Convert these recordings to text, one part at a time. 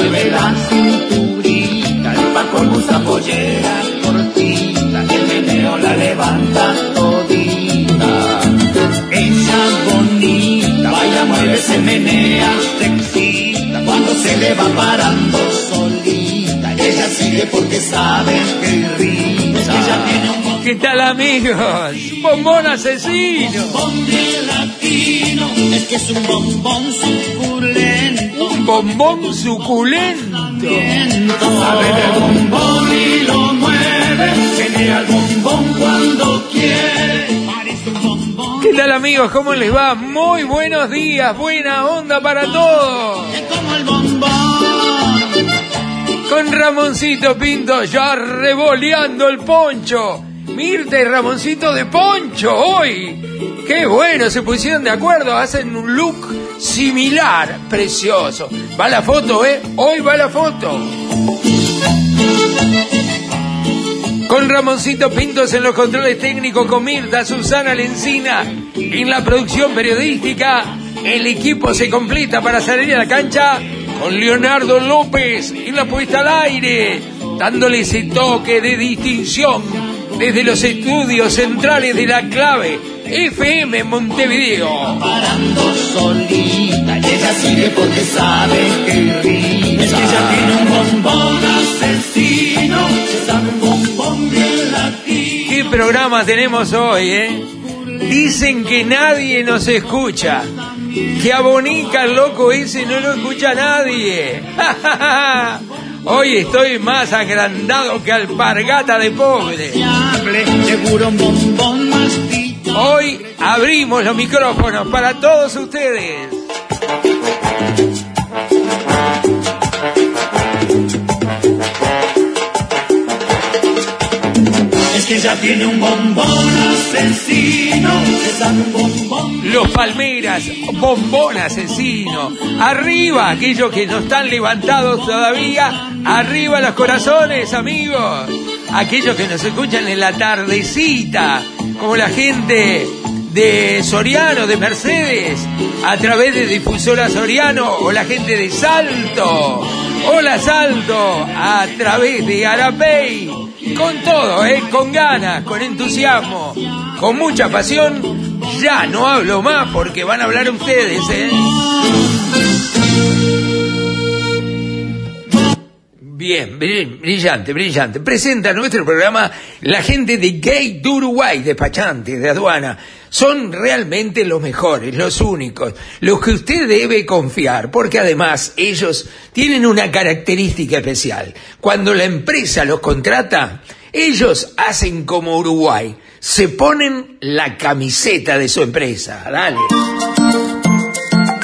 mueve la cinturita, el paco usa pollera cortita, el meneo la levanta todita. Ella bonita, baila, mueve, se menea, excita, cuando se le va parando solita, ella sigue porque sabe que irrita. Ella tiene un ¿Qué tal amigos? Bombón asesino. bombón bien latino, es que es un bombón suculento. Un bombón suculento. Sabe de bombón y lo mueve, tiene al bombón cuando quiere. Parece un bombón, ¿Qué tal amigos? ¿Cómo les va? Muy buenos días, buena onda para todos. el. Con Ramoncito Pinto ya revoleando el poncho. Mirta y Ramoncito de poncho hoy. Qué bueno, se pusieron de acuerdo, hacen un look similar, precioso. Va la foto, ¿eh? Hoy va la foto. Con Ramoncito Pintos en los controles técnicos, con Mirta, Susana Lencina en la producción periodística. El equipo se completa para salir a la cancha con Leonardo López en la puesta al aire, dándole ese toque de distinción desde los estudios centrales de la clave FM Montevideo. Parando solita, y ella sigue porque sabe que irrita. Es que ella tiene un bombón asesino, se sabe un bombón bien latino. ¿Qué programa tenemos hoy, eh? Dicen que nadie nos escucha. Que a Bonica, el loco ese, no lo escucha nadie. Hoy estoy más agrandado que alpargata de pobre. Hoy abrimos los micrófonos para todos ustedes. Ella tiene un bombón asesino, un. Los Palmeras, bombón asesino. Arriba, aquellos que no están levantados todavía. Arriba los corazones, amigos. Aquellos que nos escuchan en la tardecita, como la gente de Soriano, de Mercedes, a través de Difusora Soriano, o la gente de Salto. Hola Salto, a través de Arapey. Con todo, ¿eh? con ganas, con entusiasmo, con mucha pasión. Ya no hablo más porque van a hablar ustedes, ¿eh? Bien, bri- brillante, brillante. Presenta nuestro programa la gente de Gate Uruguay, despachantes de aduana. Son realmente los mejores, los únicos, los que usted debe confiar, porque además ellos tienen una característica especial. Cuando la empresa los contrata, ellos hacen como Uruguay, se ponen la camiseta de su empresa. Dale.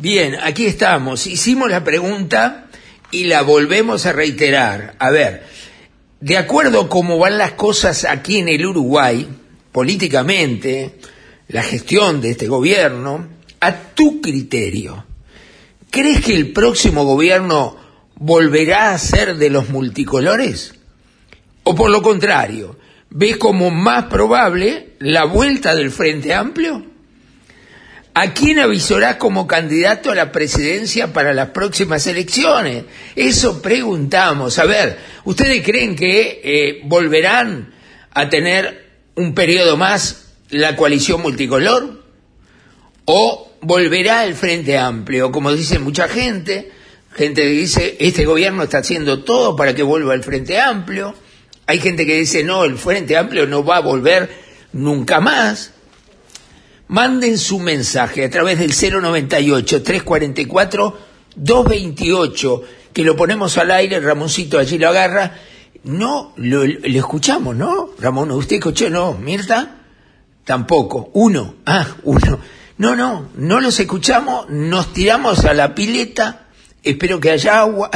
Bien, aquí estamos. Hicimos la pregunta y la volvemos a reiterar. A ver, de acuerdo a cómo van las cosas aquí en el Uruguay, políticamente, la gestión de este gobierno, a tu criterio, ¿crees que el próximo gobierno volverá a ser de los multicolores? ¿O por lo contrario, ves como más probable la vuelta del Frente Amplio? ¿A quién avisará como candidato a la presidencia para las próximas elecciones? Eso preguntamos. A ver, ¿ustedes creen que eh, volverán a tener un periodo más la coalición multicolor? ¿O volverá el Frente Amplio? Como dice mucha gente, gente que dice, este gobierno está haciendo todo para que vuelva el Frente Amplio. Hay gente que dice, no, el Frente Amplio no va a volver nunca más. Manden su mensaje a través del 098-344-228, que lo ponemos al aire, Ramoncito allí lo agarra. No, lo, lo escuchamos, ¿no? Ramón, ¿usted escuchó? No, Mirta, tampoco. Uno, ah, uno. No, no, no los escuchamos, nos tiramos a la pileta, espero que haya agua.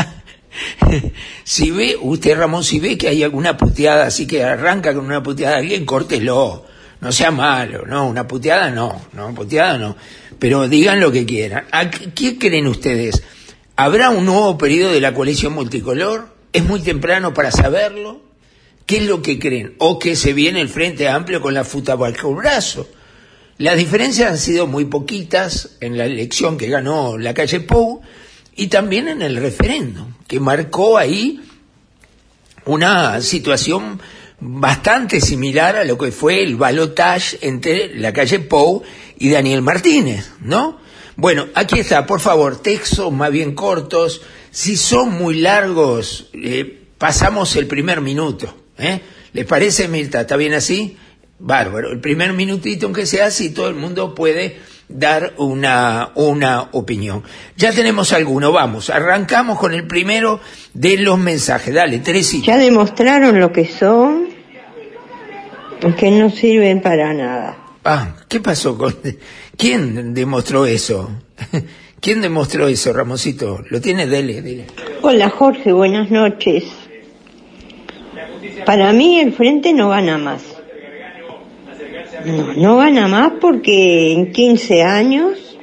si ve, usted Ramón, si ve que hay alguna puteada, así que arranca con una puteada alguien, córtelo no sea malo, no, una puteada no, no, puteada no. Pero digan lo que quieran. ¿A qué creen ustedes? ¿Habrá un nuevo periodo de la coalición multicolor? ¿Es muy temprano para saberlo? ¿Qué es lo que creen? ¿O que se viene el Frente Amplio con la futa bajo el brazo? Las diferencias han sido muy poquitas en la elección que ganó la calle Pou y también en el referéndum, que marcó ahí una situación bastante similar a lo que fue el balotage entre la calle Pou y Daniel Martínez, ¿no? Bueno, aquí está, por favor, textos más bien cortos. Si son muy largos, eh, pasamos el primer minuto. ¿eh? ¿Les parece, Mirta? ¿Está bien así? Bárbaro. El primer minutito, aunque sea así, todo el mundo puede dar una, una opinión. Ya tenemos alguno, vamos, arrancamos con el primero de los mensajes. Dale, Teresita. Ya demostraron lo que son, que no sirven para nada. Ah, ¿qué pasó con... ¿Quién demostró eso? ¿Quién demostró eso, Ramosito? Lo tiene, dele, dele. Hola Jorge, buenas noches. Para mí el frente no gana más. No, no gana más porque en 15 años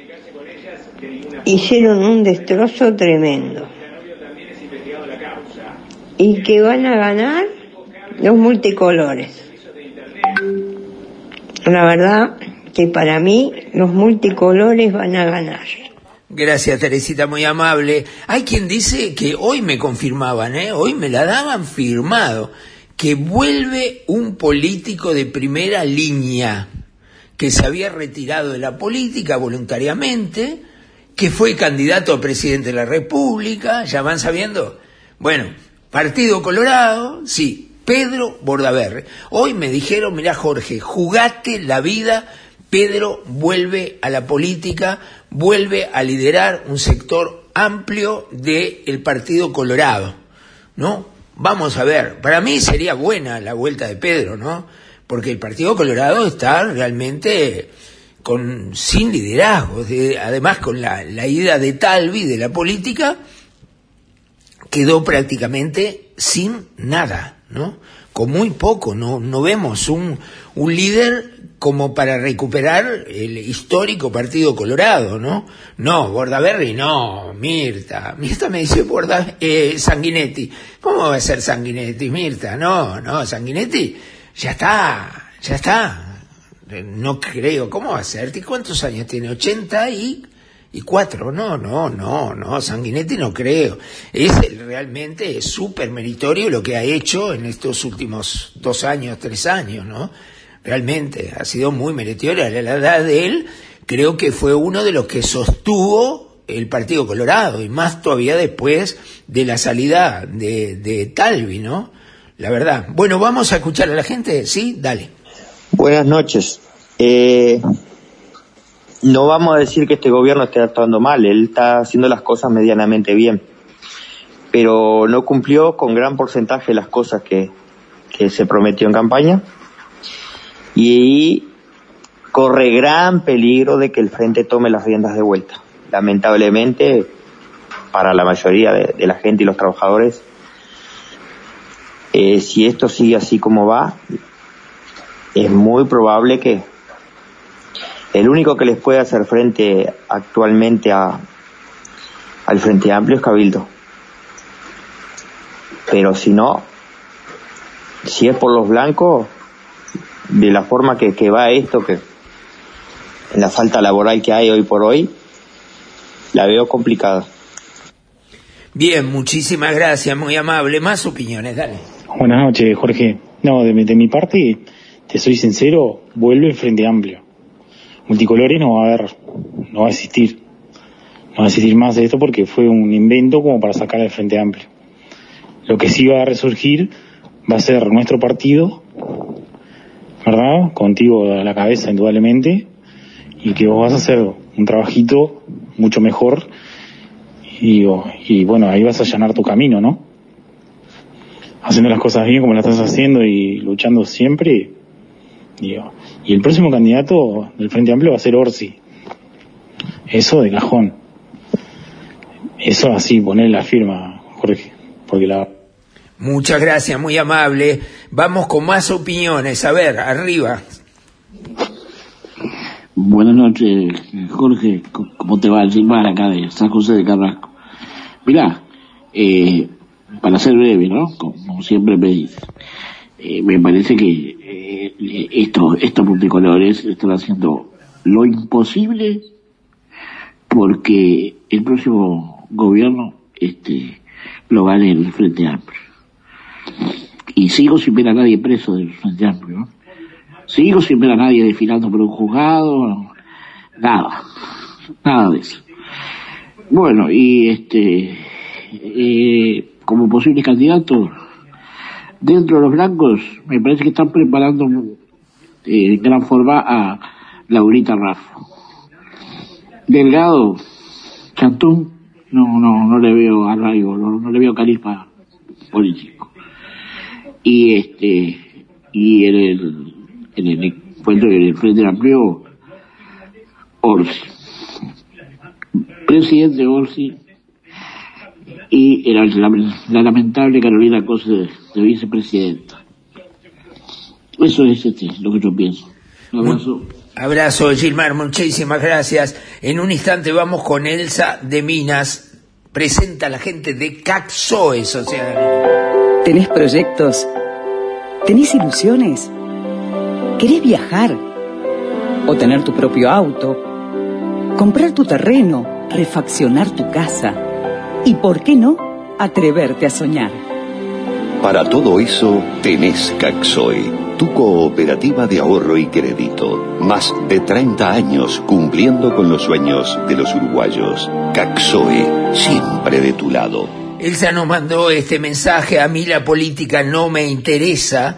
hicieron un destrozo tremendo. Y que van a ganar los multicolores. La verdad que para mí los multicolores van a ganar. Gracias, Teresita, muy amable. Hay quien dice que hoy me confirmaban, ¿eh? hoy me la daban firmado, que vuelve un político de primera línea, que se había retirado de la política voluntariamente, que fue candidato a presidente de la República, ya van sabiendo. Bueno, Partido Colorado, sí, Pedro Bordaberre. Hoy me dijeron, mira Jorge, jugate la vida, Pedro vuelve a la política, vuelve a liderar un sector amplio del Partido Colorado, ¿no? Vamos a ver, para mí sería buena la vuelta de Pedro, ¿no? Porque el Partido Colorado está realmente con sin liderazgo, además con la, la ida de Talvi de la política, quedó prácticamente sin nada. ¿no? Con muy poco, no, no vemos un, un líder como para recuperar el histórico Partido Colorado, ¿no? No, Bordaberry no, Mirta. Mirta me dice Borda, eh, Sanguinetti. ¿Cómo va a ser Sanguinetti, Mirta? No, no, Sanguinetti ya está, ya está. No creo, ¿cómo va a ser? ¿Cuántos años tiene? 80 y y cuatro, no, no, no, no, Sanguinetti no creo. Es realmente súper meritorio lo que ha hecho en estos últimos dos años, tres años, ¿no? Realmente ha sido muy meritorio. A la edad de él, creo que fue uno de los que sostuvo el Partido Colorado, y más todavía después de la salida de, de Talvi, ¿no? La verdad. Bueno, vamos a escuchar a la gente, ¿sí? Dale. Buenas noches. Eh, no vamos a decir que este gobierno esté actuando mal, él está haciendo las cosas medianamente bien, pero no cumplió con gran porcentaje las cosas que, que se prometió en campaña y corre gran peligro de que el frente tome las riendas de vuelta. Lamentablemente, para la mayoría de, la gente y los trabajadores, eh, si esto sigue así como va, es muy probable que El único que les puede hacer frente actualmente a, al Frente Amplio es Cabildo. Pero si no, si es por los blancos, de la forma que, que va esto, que la falta laboral que hay hoy por hoy, la veo complicada. Bien, muchísimas gracias, muy amable. Más opiniones, dale. Buenas noches, Jorge. No, de, mi- de mi parte, te soy sincero, vuelve el Frente Amplio. Multicolores no va a haber, no va a existir. No va a existir más de esto porque fue un invento como para sacar al Frente Amplio. Lo que sí va a resurgir va a ser nuestro partido, ¿verdad? Contigo a la cabeza, indudablemente, y que vos vas a hacer un trabajito mucho mejor y, y bueno, ahí vas a allanar tu camino, ¿no? Haciendo las cosas bien como las estás haciendo y luchando siempre. digo, y el próximo candidato del Frente Amplio va a ser Orsi. Eso de cajón. Eso así, poner la firma, Jorge, porque la Muchas gracias, muy amable. Vamos con más opiniones. A ver, arriba. Buenas noches, Jorge. ¿Cómo te va? Gilmar acá de San José de Carrasco. Mirá, eh, para ser breve, ¿no? Como siempre me dice, eh, me parece que eh, estos, estos multicolores están haciendo lo imposible porque el próximo gobierno este, lo gane el Frente Amplio. Y sigo sin ver a nadie preso del Frente Amplio, ¿no? Sigo sin ver a nadie desfilando por un juzgado, nada, nada de eso. Bueno, y este, eh, como posible candidato, dentro de los blancos, me parece que están preparando eh, en gran forma a Laurita Raffo. Delgado, Chantún, no, no, no le veo arraigo, no, no le veo carisma político. Y este, y en el, en el encuentro en el Frente Amplio, Orsi. Presidente Orsi y era la, la lamentable Carolina Cosa de, de vicepresidenta. Eso es este, lo que yo pienso. Un abrazo. Abrazo, Gilmar, muchísimas gracias. En un instante vamos con Elsa de Minas. Presenta a la gente de Caxoe Social. ¿Tenés proyectos? ¿Tenés ilusiones? ¿Querés viajar? ¿O tener tu propio auto? ¿Comprar tu terreno? ¿Refaccionar tu casa? ¿Y por qué no? Atreverte a soñar. Para todo eso tenés Caxoe, tu cooperativa de ahorro y crédito. Más de 30 años cumpliendo con los sueños de los uruguayos. Caxoe, siempre de tu lado. Elsa nos mandó este mensaje, a mí la política no me interesa.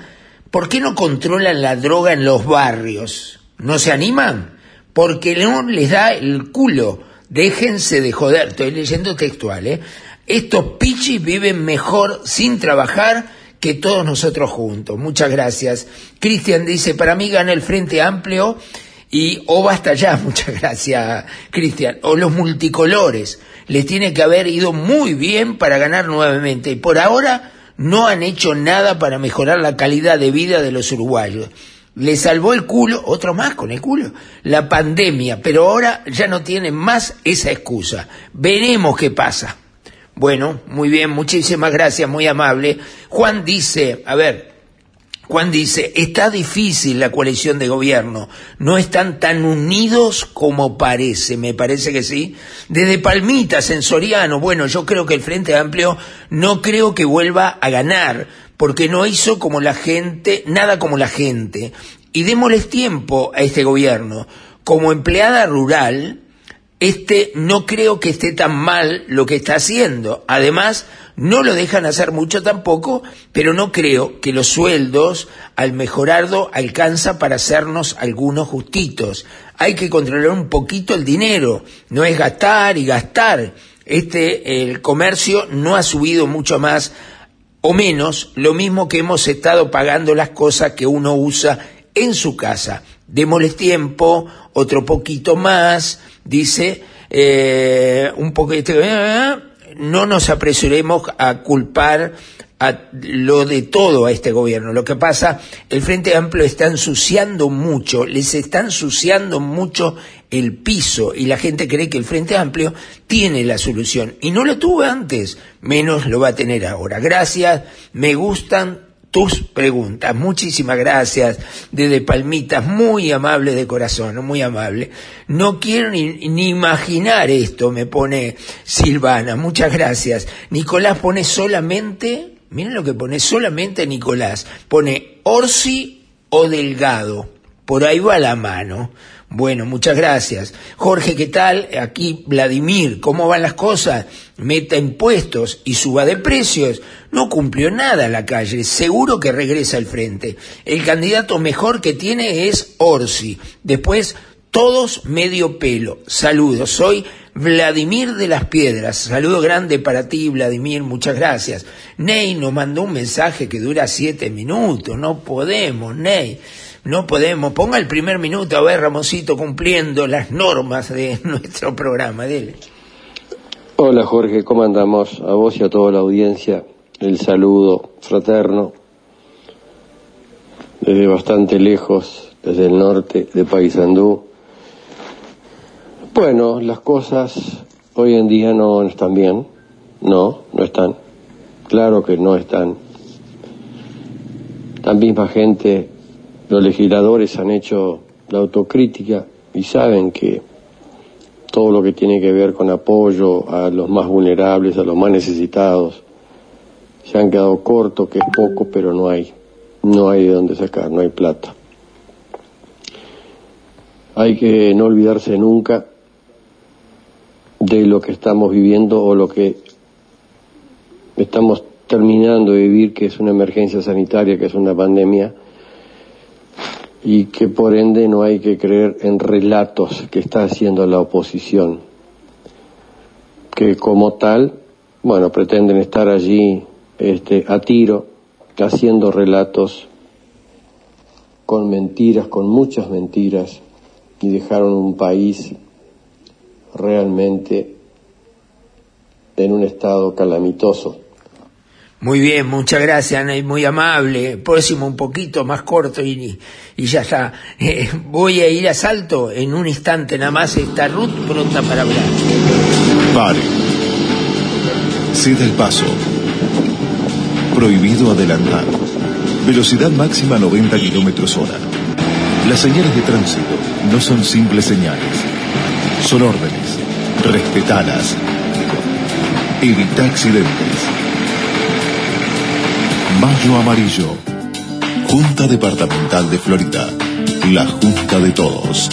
¿Por qué no controlan la droga en los barrios? ¿No se animan? Porque no les da el culo. Déjense de joder, estoy leyendo textual, ¿eh? Estos pichis viven mejor sin trabajar que todos nosotros juntos. Muchas gracias. Cristian dice, para mí gana el Frente Amplio y o basta ya, muchas gracias, Cristian, o los multicolores. Les tiene que haber ido muy bien para ganar nuevamente y por ahora no han hecho nada para mejorar la calidad de vida de los uruguayos. Le salvó el culo, otro más con el culo, la pandemia, pero ahora ya no tienen más esa excusa. Veremos qué pasa. Bueno, muy bien, muchísimas gracias, muy amable. Juan dice, a ver, Juan dice, está difícil la coalición de gobierno, no están tan unidos como parece, me parece que sí. Desde Palmitas, en Soriano, bueno, yo creo que el Frente Amplio no creo que vuelva a ganar, porque no hizo como la gente, nada como la gente. Y démosles tiempo a este gobierno. Como empleada rural, este no creo que esté tan mal lo que está haciendo. Además, no lo dejan hacer mucho tampoco, pero no creo que los sueldos al mejorardo alcanza para hacernos algunos justitos. Hay que controlar un poquito el dinero, no es gastar y gastar. Este, el comercio no ha subido mucho más o menos lo mismo que hemos estado pagando las cosas que uno usa en su casa. Démosles tiempo, otro poquito más, dice, eh, un poquito, eh, no nos apresuremos a culpar a lo de todo a este gobierno. Lo que pasa, el Frente Amplio está ensuciando mucho, les está ensuciando mucho el piso y la gente cree que el Frente Amplio tiene la solución y no lo tuvo antes, menos lo va a tener ahora. Gracias, me gustan tus preguntas. Muchísimas gracias desde Palmitas, muy amable de corazón, muy amable. No quiero ni, ni, imaginar esto, me pone Silvana, muchas gracias. Nicolás pone solamente Miren lo que pone solamente Nicolás. Pone Orsi o Delgado. Por ahí va la mano. Bueno, muchas gracias. Jorge, ¿qué tal? Aquí Vladimir, ¿cómo van las cosas? Meta impuestos y suba de precios. No cumplió nada la calle, seguro que regresa al frente. El candidato mejor que tiene es Orsi. Después, todos medio pelo. Saludos, soy Vladimir de las Piedras, saludo grande para ti, Vladimir, muchas gracias. Ney nos mandó un mensaje que dura siete minutos, no podemos, Ney, no podemos. Ponga el primer minuto, a ver, Ramosito, cumpliendo las normas de nuestro programa, dele. Hola Jorge, ¿cómo andamos? A vos y a toda la audiencia, el saludo fraterno, desde bastante lejos, desde el norte de Paysandú bueno, las cosas hoy en día no están bien. No, no están. Claro que no están. La misma gente, los legisladores han hecho la autocrítica y saben que todo lo que tiene que ver con apoyo a los más vulnerables, a los más necesitados, se han quedado cortos, que es poco, pero no hay, no hay de dónde sacar, no hay plata. Hay que no olvidarse nunca de lo que estamos viviendo o lo que estamos terminando de vivir, que es una emergencia sanitaria, que es una pandemia, y que por ende no hay que creer en relatos que está haciendo la oposición, que como tal, bueno, pretenden estar allí este, a tiro, haciendo relatos con mentiras, con muchas mentiras, y dejaron un país realmente en un estado calamitoso. Muy bien, muchas gracias, Ana, muy amable. Próximo un poquito más corto y, y ya está. Eh, voy a ir a salto en un instante nada más. Está Ruth pronta para hablar. Pare. Ceda el paso. Prohibido adelantar. Velocidad máxima 90 kilómetros hora. Las señales de tránsito no son simples señales. Son órdenes. Respetalas. Evita accidentes. Mayo Amarillo. Junta Departamental de Florida. La Junta de Todos.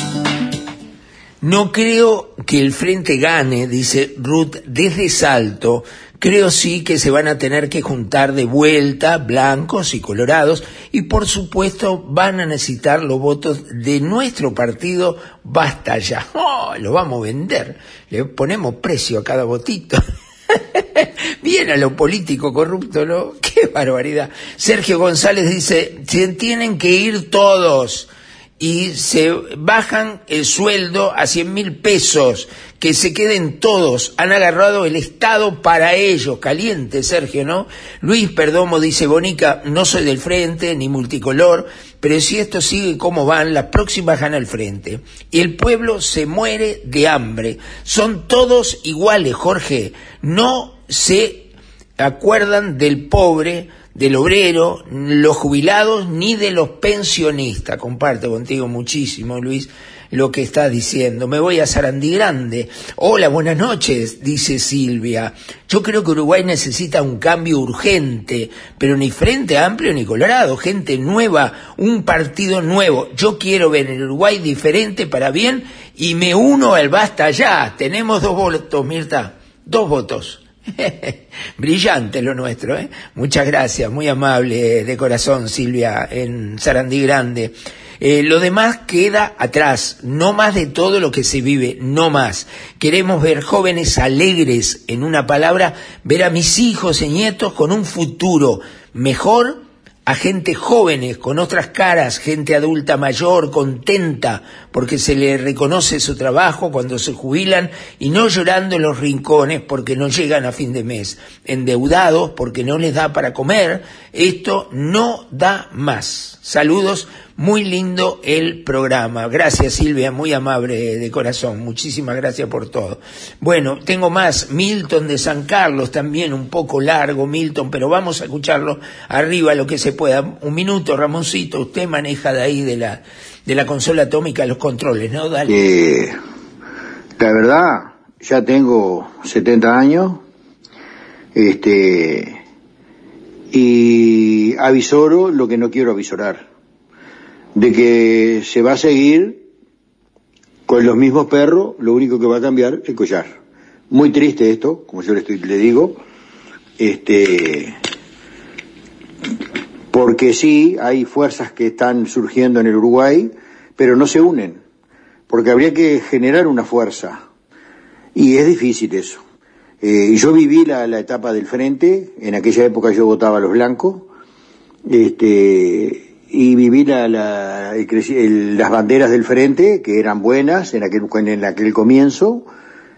No creo que el frente gane, dice Ruth, desde Salto. Creo sí que se van a tener que juntar de vuelta blancos y colorados y por supuesto van a necesitar los votos de nuestro partido Basta ya. Oh, lo vamos a vender. Le ponemos precio a cada votito. Bien a lo político corrupto, ¿no? Qué barbaridad. Sergio González dice, tienen que ir todos y se bajan el sueldo a 100 mil pesos, que se queden todos, han agarrado el Estado para ellos, caliente Sergio, ¿no? Luis Perdomo dice, Bonica, no soy del frente ni multicolor, pero si esto sigue como van, las próximas gana el frente. Y el pueblo se muere de hambre. Son todos iguales, Jorge. No se acuerdan del pobre, del obrero, los jubilados, ni de los pensionistas. Comparto contigo muchísimo, Luis, lo que estás diciendo. Me voy a Sarandí Grande. Hola, buenas noches, dice Silvia. Yo creo que Uruguay necesita un cambio urgente, pero ni Frente Amplio ni Colorado, gente nueva, un partido nuevo. Yo quiero ver el Uruguay diferente para bien y me uno al basta ya. Tenemos dos votos, Mirta, dos votos. Brillante lo nuestro, ¿eh? Muchas gracias, muy amable de corazón Silvia en Sarandí Grande. Eh, lo demás queda atrás, no más de todo lo que se vive, no más. Queremos ver jóvenes alegres, en una palabra, ver a mis hijos y nietos con un futuro mejor a gente jóvenes, con otras caras, gente adulta mayor, contenta, porque se le reconoce su trabajo cuando se jubilan y no llorando en los rincones porque no llegan a fin de mes, endeudados porque no les da para comer. Esto no da más. Saludos, muy lindo el programa. Gracias Silvia, muy amable de corazón. Muchísimas gracias por todo. Bueno, tengo más. Milton de San Carlos, también un poco largo, Milton, pero vamos a escucharlo arriba lo que se pueda. Un minuto, Ramoncito, usted maneja de ahí de la, de la consola atómica los controles, ¿no? Dale. Eh, la verdad, ya tengo 70 años, este, y avisoro lo que no quiero avisorar, de que se va a seguir con los mismos perros, lo único que va a cambiar es el collar. Muy triste esto, como yo le, estoy, le digo, este, porque sí, hay fuerzas que están surgiendo en el Uruguay, pero no se unen, porque habría que generar una fuerza, y es difícil eso. Eh, yo viví la, etapa del frente, en aquella época yo votaba a los blancos, este, y viví la, el, las banderas del frente, que eran buenas en aquel, en aquel comienzo,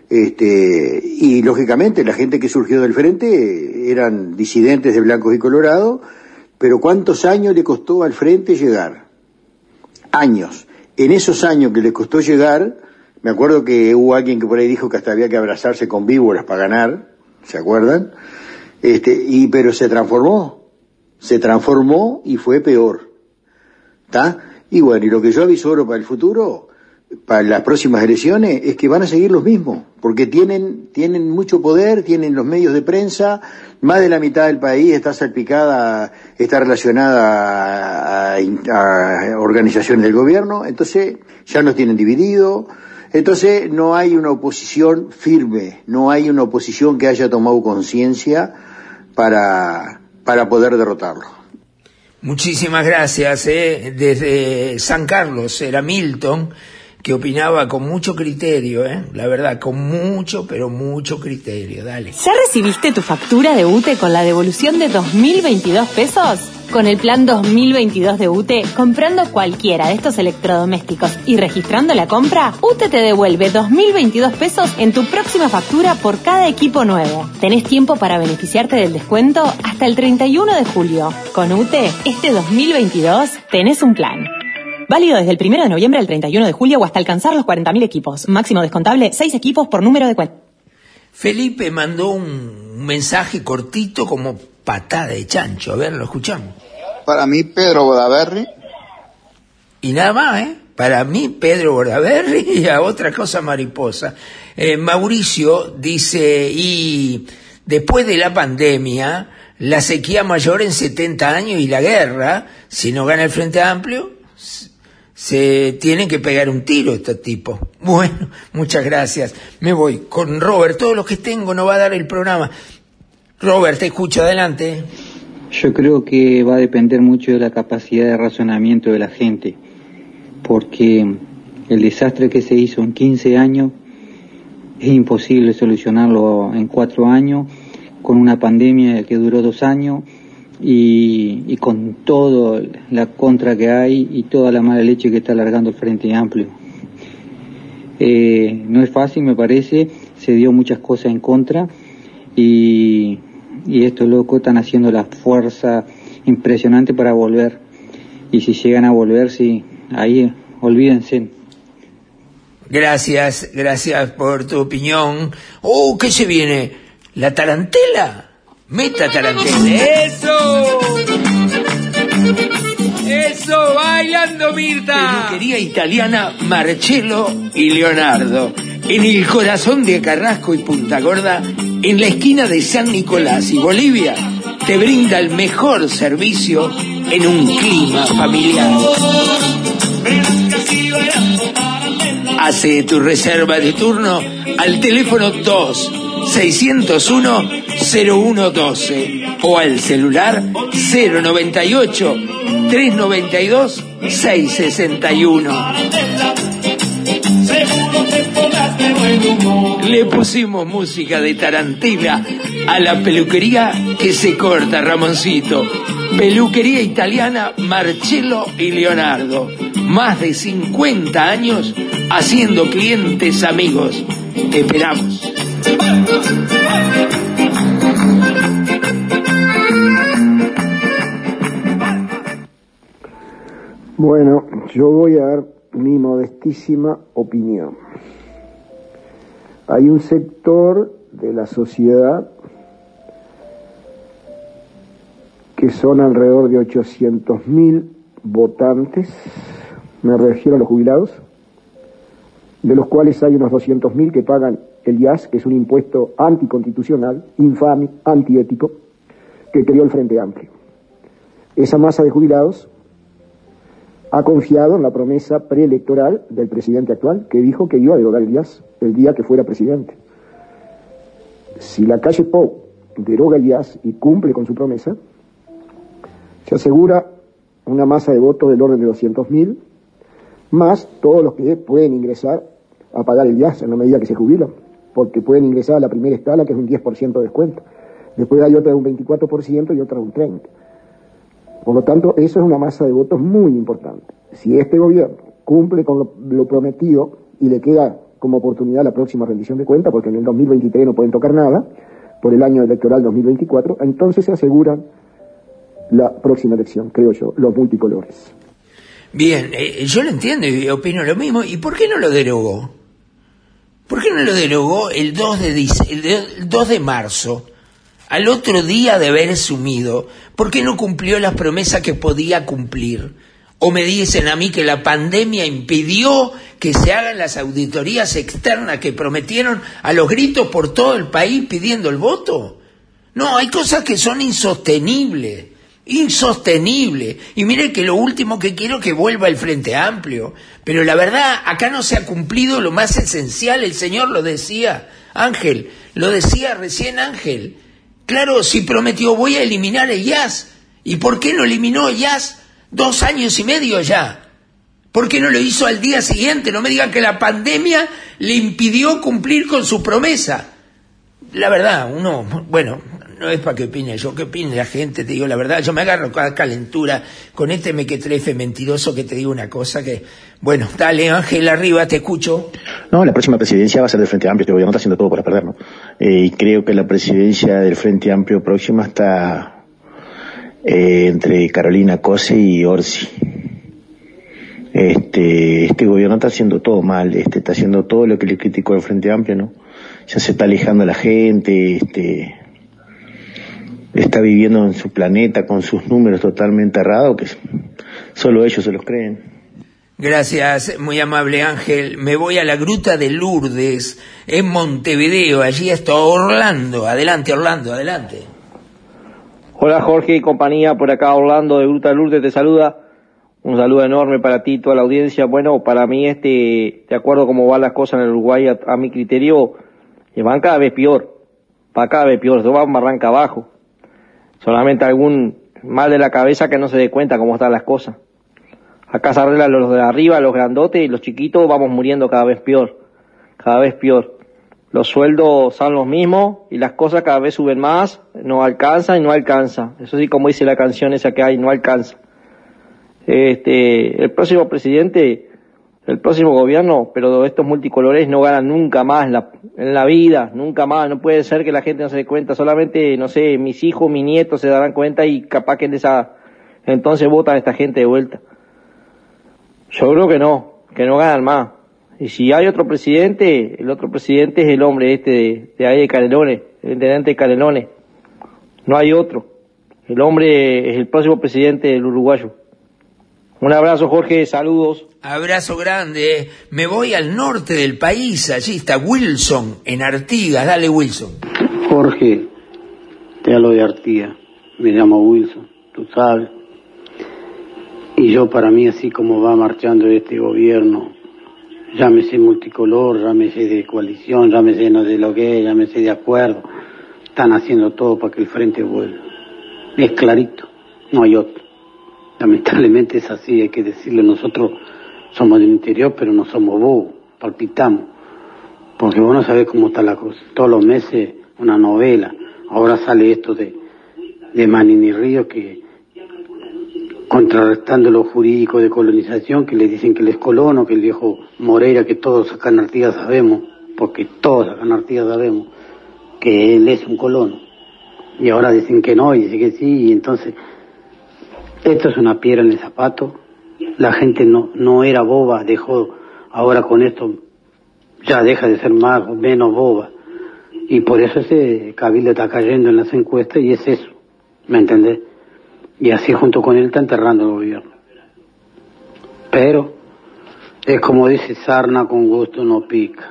este, y lógicamente la gente que surgió del frente eran disidentes de blancos y colorados, pero ¿cuántos años le costó al frente llegar? Años. En esos años que le costó llegar, me acuerdo que hubo alguien que por ahí dijo que hasta había que abrazarse con víboras para ganar, ¿se acuerdan? Este, y, pero se transformó, se transformó y fue peor. ¿Está? Y bueno, y lo que yo avisoro para el futuro, para las próximas elecciones, es que van a seguir los mismos, porque tienen, tienen mucho poder, tienen los medios de prensa, más de la mitad del país está salpicada, está relacionada a, a, organizaciones del gobierno, entonces ya nos tienen dividido, entonces no hay una oposición firme, no hay una oposición que haya tomado conciencia para, para poder derrotarlo. Muchísimas gracias. ¿eh? Desde San Carlos era Milton que opinaba con mucho criterio, ¿eh? la verdad, con mucho, pero mucho criterio. Dale. ¿Ya recibiste tu factura de UTE con la devolución de 2.022 pesos? Con el plan 2022 de UTE, comprando cualquiera de estos electrodomésticos y registrando la compra, UTE te devuelve 2.022 pesos en tu próxima factura por cada equipo nuevo. Tenés tiempo para beneficiarte del descuento hasta el 31 de julio. Con UTE, este 2022 tenés un plan. Válido desde el 1 de noviembre al 31 de julio o hasta alcanzar los 40.000 equipos. Máximo descontable, 6 equipos por número de cuenta. Felipe mandó un mensaje cortito como patada de chancho. A ver, lo escuchamos. Para mí, Pedro Bodaberry. Y nada más, ¿eh? Para mí, Pedro Bodaberry y a otra cosa mariposa. Eh, Mauricio dice, y después de la pandemia, la sequía mayor en 70 años y la guerra, si no gana el Frente Amplio, se tienen que pegar un tiro este tipo. Bueno, muchas gracias. Me voy con Robert. Todo lo que tengo no va a dar el programa. Robert, te escucho adelante. Yo creo que va a depender mucho de la capacidad de razonamiento de la gente, porque el desastre que se hizo en 15 años es imposible solucionarlo en cuatro años, con una pandemia que duró dos años y, y con toda la contra que hay y toda la mala leche que está alargando el Frente Amplio. Eh, no es fácil, me parece, se dio muchas cosas en contra y, y estos locos están haciendo la fuerza impresionante para volver. Y si llegan a volver, sí, ahí olvídense. Gracias, gracias por tu opinión. Oh, ¿qué se viene? ¿La tarantela? Meta tarantela. ¡Eso! ¡Eso! ¡Bailando, Mirta! Peluquería italiana Marcello y Leonardo. En el corazón de Carrasco y Punta Gorda, en la esquina de San Nicolás y Bolivia, te brinda el mejor servicio en un clima familiar. Hace tu reserva de turno al teléfono 2 601 0112 o al celular 098 392 661. Le pusimos música de Tarantela a la peluquería que se corta, Ramoncito. Peluquería italiana Marcello y Leonardo. Más de 50 años haciendo clientes amigos. Te esperamos. Bueno, yo voy a dar mi modestísima opinión. Hay un sector de la sociedad que son alrededor de 800.000 votantes, me refiero a los jubilados, de los cuales hay unos 200.000 que pagan el IAS, que es un impuesto anticonstitucional, infame, antiético, que creó el Frente Amplio. Esa masa de jubilados ha confiado en la promesa preelectoral del presidente actual, que dijo que iba a derogar el IAS el día que fuera presidente. Si la calle Pou deroga el IAS y cumple con su promesa, se asegura una masa de votos del orden de 200.000, más todos los que pueden ingresar a pagar el IAS en la medida que se jubilan, porque pueden ingresar a la primera escala, que es un 10% de descuento. Después hay otra de un 24% y otra de un 30%. Por lo tanto, eso es una masa de votos muy importante. Si este gobierno cumple con lo, prometido y le queda como oportunidad la próxima rendición de cuentas, porque en el 2023 no pueden tocar nada, por el año electoral 2024, entonces se aseguran la próxima elección, creo yo, los multicolores. Bien, eh, yo lo entiendo y opino lo mismo. ¿Y por qué no lo derogó? ¿Por qué no lo derogó el 2 de, el 2 de marzo? Al otro día de haber sumido, ¿por qué no cumplió las promesas que podía cumplir? O me dicen a mí que la pandemia impidió que se hagan las auditorías externas que prometieron a los gritos por todo el país pidiendo el voto. No, hay cosas que son insostenibles, insostenibles. Y mire que lo último que quiero es que vuelva el Frente Amplio. Pero la verdad, acá no se ha cumplido lo más esencial, el Señor lo decía, Ángel, lo decía recién Ángel. Claro, si prometió voy a eliminar el jazz. ¿Y por qué no eliminó el jazz dos años y medio ya? ¿Por qué no lo hizo al día siguiente? No me digan que la pandemia le impidió cumplir con su promesa. La verdad, uno, bueno, no es para que opine yo, que opine la gente, te digo la verdad, yo me agarro con calentura con este mequetrefe mentiroso que te digo una cosa que, bueno, dale Ángel, arriba, te escucho. No, la próxima presidencia va a ser del Frente Amplio, este gobierno está haciendo todo para perder, ¿no? Y creo que la presidencia del Frente Amplio próxima está eh, entre Carolina Cose y Orsi. Este, este gobierno está haciendo todo mal, este, está haciendo todo lo que le criticó al Frente Amplio, ¿no? Ya se está alejando a la gente, este, está viviendo en su planeta con sus números totalmente errados, que solo ellos se los creen. Gracias, muy amable Ángel. Me voy a la gruta de Lourdes, en Montevideo. Allí está Orlando. Adelante, Orlando, adelante. Hola Jorge y compañía, por acá Orlando de Gruta de Lourdes te saluda. Un saludo enorme para ti y toda la audiencia. Bueno, para mí este, de acuerdo a cómo van las cosas en el Uruguay, a, mi criterio, van cada vez peor. Va cada vez peor, esto va barranca abajo. Solamente algún mal de la cabeza que no se dé cuenta cómo están las cosas. Acá se arreglan los de arriba, los grandotes y los chiquitos vamos muriendo cada vez peor. Cada vez peor. Los sueldos son los mismos y las cosas cada vez suben más, no alcanza y no alcanza. Eso sí, como dice la canción esa que hay, no alcanza. Este, el próximo presidente, el próximo gobierno, pero estos multicolores no ganan nunca más en la, vida, nunca más. No puede ser que la gente no se dé cuenta, solamente, no sé, mis hijos, mis nietos se darán cuenta y capaz que en esa, entonces votan a esta gente de vuelta. Yo creo que no, que no ganan más. Y si hay otro presidente, el otro presidente es el hombre este de, de ahí de Canelones, el intendente de Canelones. No hay otro. El hombre es el próximo presidente del uruguayo. Un abrazo, Jorge, saludos. Abrazo grande. Me voy al norte del país. Allí está Wilson, en Artigas. Dale, Wilson. Jorge, te hablo de Artigas. Me llamo Wilson, tú sabes. Y yo para mí, así como va marchando este gobierno, llámese multicolor, llámese de coalición, llámese no de lo que es, llámese de acuerdo, están haciendo todo para que el frente vuelva. Es clarito, no hay otro. Lamentablemente es así, hay que decirlo. Nosotros somos del interior, pero no somos bobos, palpitamos. Porque vos no sabés cómo está la cosa. Todos los meses una novela. Ahora sale esto de, de Manini Río que contrarrestando lo jurídico de colonización, que le dicen que él es colono, que el viejo Moreira, que todos acá en sabemos, porque todos acá en sabemos, que él es un colono. Y ahora dicen que no, y dicen que sí, y entonces, esto es una piedra en el zapato. La gente no, no era boba, dejó, ahora con esto ya deja de ser más o menos boba. Y por eso ese cabildo está cayendo en las encuestas y es eso, ¿me entendés? Y así junto con él está enterrando el gobierno. Pero es como dice Sarna, con gusto no pica.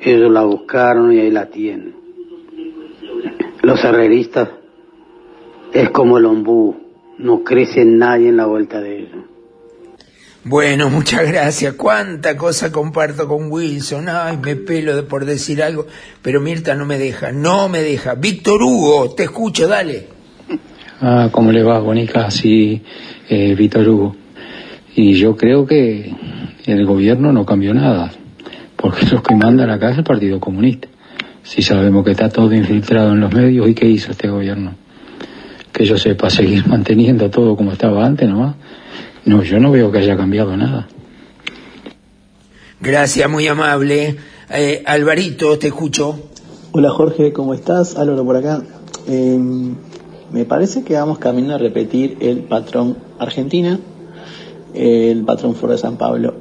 Ellos la buscaron y ahí la tienen. Los herreristas es como el ombú, no crece nadie en la vuelta de ellos. Bueno, muchas gracias. Cuánta cosa comparto con Wilson. Ay, me pelo de por decir algo, pero Mirta no me deja, no me deja. Víctor Hugo, te escucho, dale. Ah, ¿cómo le va, Bonica? Sí, eh, Víctor Hugo. Y yo creo que el gobierno no cambió nada, porque los que mandan acá es el Partido Comunista. Si sabemos que está todo infiltrado en los medios, ¿y qué hizo este gobierno? Que yo sepa, seguir manteniendo todo como estaba antes nomás. No, yo no veo que haya cambiado nada. Gracias, muy amable. Eh, Alvarito, te escucho. Hola Jorge, ¿cómo estás? Álvaro por acá. Eh, me parece que vamos camino a repetir el patrón Argentina, el patrón Foro de San Pablo.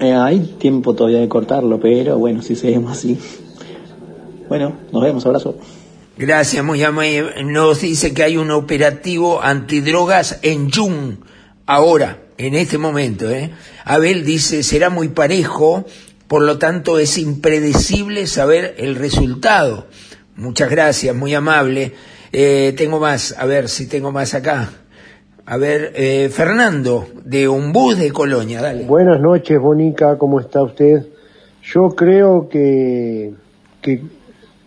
Eh, hay tiempo todavía de cortarlo, pero bueno, si seguimos así. Bueno, nos vemos, abrazo. Gracias, muy amable. Nos dice que hay un operativo antidrogas en Jung, ahora, en este momento. ¿eh? Abel dice, será muy parejo, por lo tanto es impredecible saber el resultado. Muchas gracias, muy amable. Eh, tengo más, a ver si tengo más acá. A ver, eh, Fernando, de bus de Colonia, dale. Buenas noches, Bonica, ¿cómo está usted? Yo creo que, que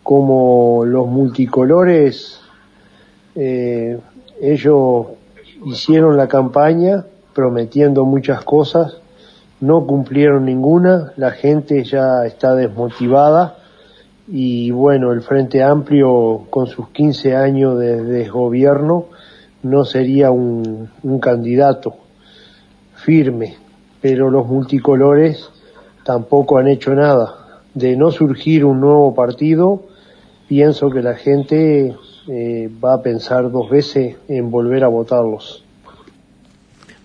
como los multicolores, eh, ellos hicieron la campaña prometiendo muchas cosas, no cumplieron ninguna, la gente ya está desmotivada y bueno, el Frente Amplio con sus 15 años de desgobierno no sería un, candidato firme, pero los multicolores tampoco han hecho nada. De no surgir un nuevo partido, pienso que la gente eh, va a pensar dos veces en volver a votarlos.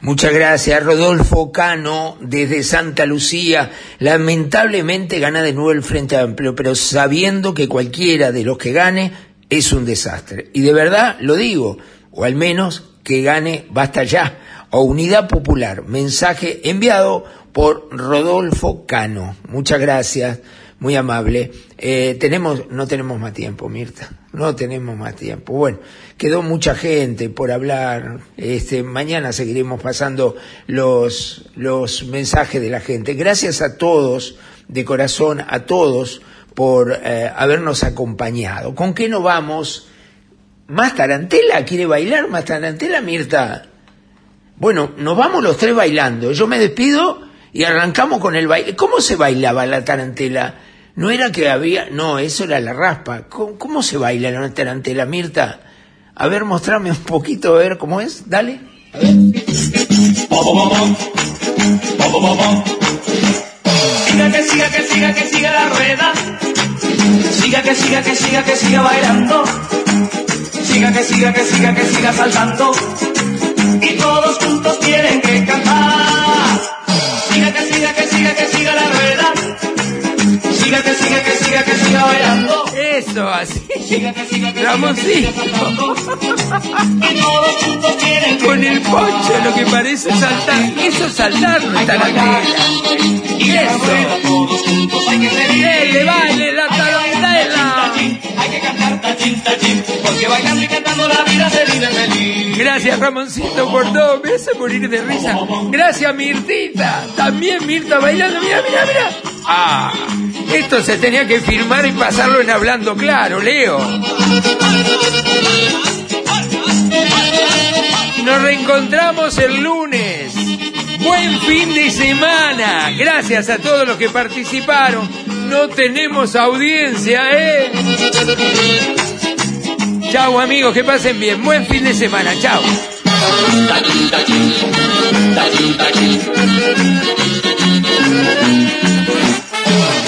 Muchas gracias, Rodolfo Cano, desde Santa Lucía. Lamentablemente gana de nuevo el Frente Amplio, pero sabiendo que cualquiera de los que gane es un desastre. Y de verdad lo digo, o al menos que gane Basta Ya, o Unidad Popular. Mensaje enviado por Rodolfo Cano. Muchas gracias, muy amable. Eh, tenemos, no tenemos más tiempo, Mirta. No tenemos más tiempo. Bueno, quedó mucha gente por hablar. Este, mañana seguiremos pasando los, los mensajes de la gente. Gracias a todos, de corazón, a todos, por eh, habernos acompañado. ¿Con qué nos vamos? ¿Más tarantela? ¿Quiere bailar más tarantela, Mirta? Bueno, nos vamos los tres bailando. Yo me despido y arrancamos con el baile. ¿Cómo se bailaba la tarantela? No era que había, no, eso era la raspa. ¿Cómo, cómo se baila la tarantela, Mirta? A ver, mostrame un poquito, a ver cómo es. Dale. A ver. Siga que siga, que siga, que siga la rueda. Siga que siga, que siga, que siga bailando. Siga que siga, que siga, que siga saltando. Y todos juntos tienen que cantar. Siga que siga, que siga, que siga la rueda. Siga que siga, que siga, que siga bailando. Eso, así. Siga que siga, que Ramoncito. Con el poncho, lo que parece saltar. Eso es saltar, no es tarantela. Y eso. ¡Dele, baile la tarantela! Hay que cantar tachín, tachín. Porque bailando y cantando la vida se vive feliz. Gracias, Ramoncito, por todo. Me hace morir de risa. Gracias, Mirtita. También Mirta bailando. Mira, mira, mira. Ah, esto se tenía que firmar y pasarlo en hablando claro, Leo. Nos reencontramos el lunes. Buen fin de semana. Gracias a todos los que participaron. no tenemos audiencia, ¿eh? Chau amigos, que pasen bien. Buen fin de semana. Chau.